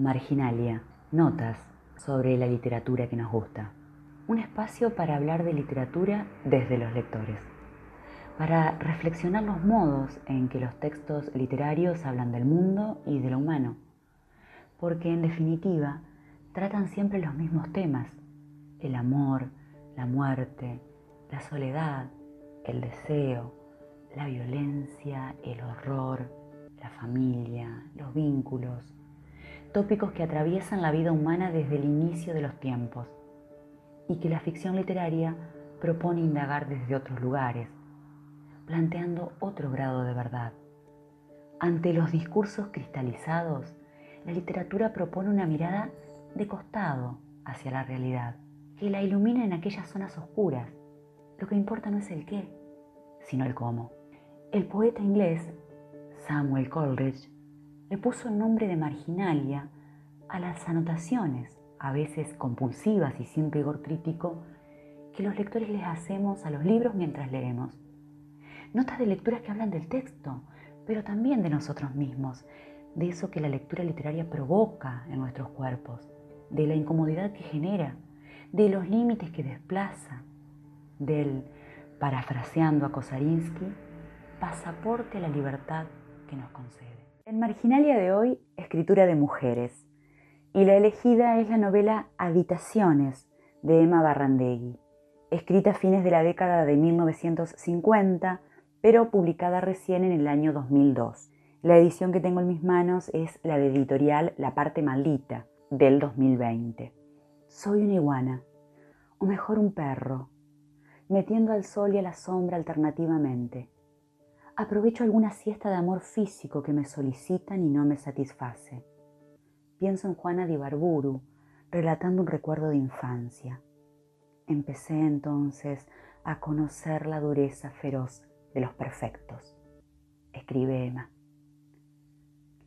Marginalia, notas sobre la literatura que nos gusta. Un espacio para hablar de literatura desde los lectores, para reflexionar los modos en que los textos literarios hablan del mundo y de lo humano, porque en definitiva tratan siempre los mismos temas, el amor, la muerte, la soledad, el deseo, la violencia, el horror, la familia, los vínculos, tópicos que atraviesan la vida humana desde el inicio de los tiempos y que la ficción literaria propone indagar desde otros lugares, planteando otro grado de verdad. Ante los discursos cristalizados, la literatura propone una mirada de costado hacia la realidad, que la ilumina en aquellas zonas oscuras. Lo que importa no es el qué, sino el cómo. El poeta inglés Samuel Coleridge le puso el nombre de marginalia a las anotaciones, a veces compulsivas y sin rigor crítico, que los lectores les hacemos a los libros mientras leemos. Notas de lecturas que hablan del texto, pero también de nosotros mismos, de eso que la lectura literaria provoca en nuestros cuerpos, de la incomodidad que genera, de los límites que desplaza, del, parafraseando a Kosarinsky, pasaporte a la libertad que nos concede. En Marginalia de hoy, escritura de mujeres, y la elegida es la novela Habitaciones de Emma Barrandegui, escrita a fines de la década de 1950, pero publicada recién en el año 2002. La edición que tengo en mis manos es la de editorial La parte maldita del 2020. Soy una iguana, o mejor un perro, metiendo al sol y a la sombra alternativamente Aprovecho alguna siesta de amor físico que me solicitan y no me satisface. Pienso en Juana de Ibarburu, relatando un recuerdo de infancia. Empecé entonces a conocer la dureza feroz de los perfectos. Escribe Emma.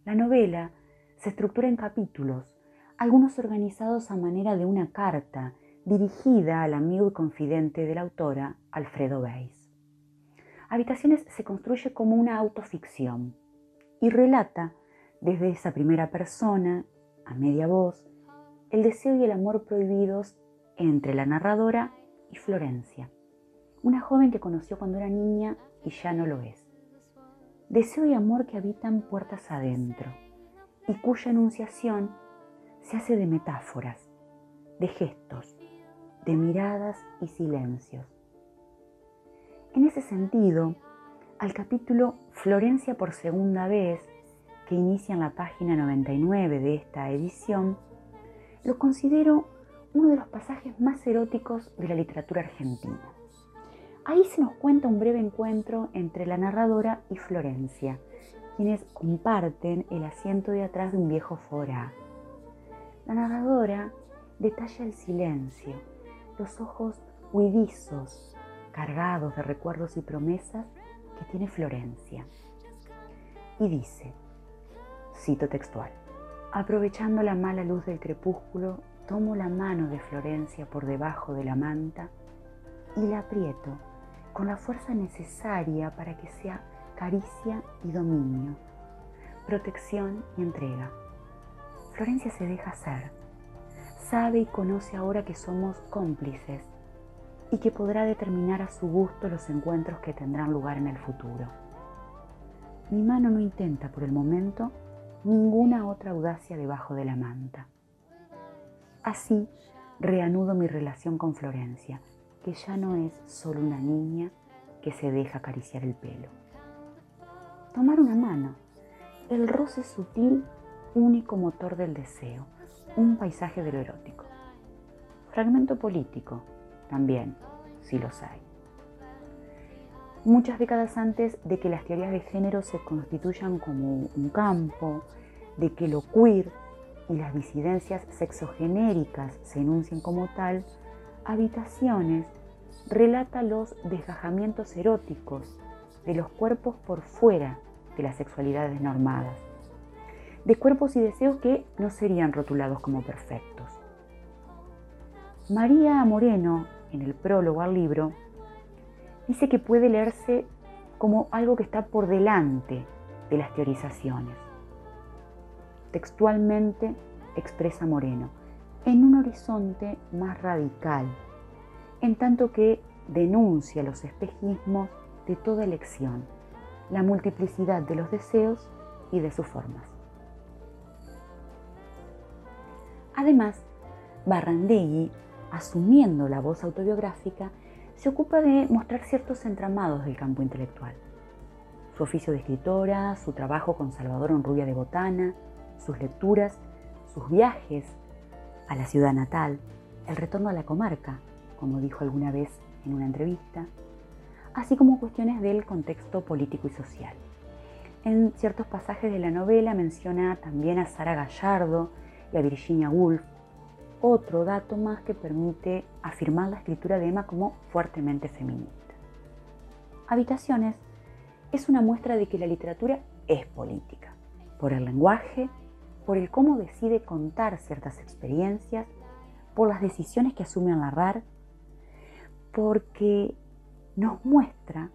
La novela se estructura en capítulos, algunos organizados a manera de una carta dirigida al amigo y confidente de la autora, Alfredo Weiss. Habitaciones se construye como una autoficción y relata desde esa primera persona, a media voz, el deseo y el amor prohibidos entre la narradora y Florencia, una joven que conoció cuando era niña y ya no lo es. Deseo y amor que habitan puertas adentro y cuya enunciación se hace de metáforas, de gestos, de miradas y silencios, en ese sentido, al capítulo Florencia por segunda vez, que inicia en la página 99 de esta edición, lo considero uno de los pasajes más eróticos de la literatura argentina. Ahí se nos cuenta un breve encuentro entre la narradora y Florencia, quienes comparten el asiento de atrás de un viejo fora. La narradora detalla el silencio, los ojos huidizos cargados de recuerdos y promesas que tiene Florencia. Y dice, cito textual, aprovechando la mala luz del crepúsculo, tomo la mano de Florencia por debajo de la manta y la aprieto con la fuerza necesaria para que sea caricia y dominio, protección y entrega. Florencia se deja hacer, sabe y conoce ahora que somos cómplices y que podrá determinar a su gusto los encuentros que tendrán lugar en el futuro. Mi mano no intenta por el momento ninguna otra audacia debajo de la manta. Así reanudo mi relación con Florencia, que ya no es solo una niña que se deja acariciar el pelo. Tomar una mano, el roce sutil, único motor del deseo, un paisaje de lo erótico. Fragmento político, también, si los hay. Muchas décadas antes de que las teorías de género se constituyan como un campo, de que lo queer y las disidencias sexogenéricas se enuncien como tal, Habitaciones relata los desgajamientos eróticos de los cuerpos por fuera de las sexualidades normadas, de cuerpos y deseos que no serían rotulados como perfectos. María Moreno, en el prólogo al libro, dice que puede leerse como algo que está por delante de las teorizaciones. Textualmente expresa Moreno, en un horizonte más radical, en tanto que denuncia los espejismos de toda elección, la multiplicidad de los deseos y de sus formas. Además, Barrandegui, asumiendo la voz autobiográfica, se ocupa de mostrar ciertos entramados del campo intelectual. Su oficio de escritora, su trabajo con Salvador Onrubia de Botana, sus lecturas, sus viajes a la ciudad natal, el retorno a la comarca, como dijo alguna vez en una entrevista, así como cuestiones del contexto político y social. En ciertos pasajes de la novela menciona también a Sara Gallardo y a Virginia Woolf, otro dato más que permite afirmar la escritura de Emma como fuertemente feminista. Habitaciones es una muestra de que la literatura es política, por el lenguaje, por el cómo decide contar ciertas experiencias, por las decisiones que asume al narrar, porque nos muestra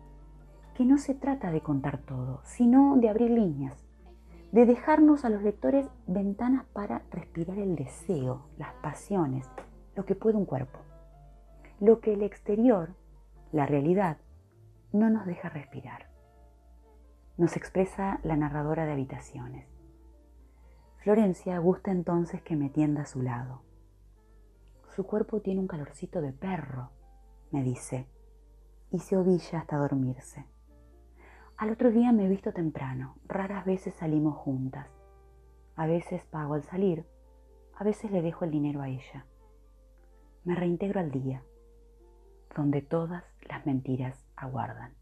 que no se trata de contar todo, sino de abrir líneas, de dejarnos a los lectores ventanas para respirar el deseo, las pasiones, lo que puede un cuerpo. Lo que el exterior, la realidad, no nos deja respirar. Nos expresa la narradora de habitaciones. Florencia gusta entonces que me tienda a su lado. Su cuerpo tiene un calorcito de perro, me dice, y se ovilla hasta dormirse. Al otro día me he visto temprano, raras veces salimos juntas. A veces pago al salir, a veces le dejo el dinero a ella. Me reintegro al día, donde todas las mentiras aguardan.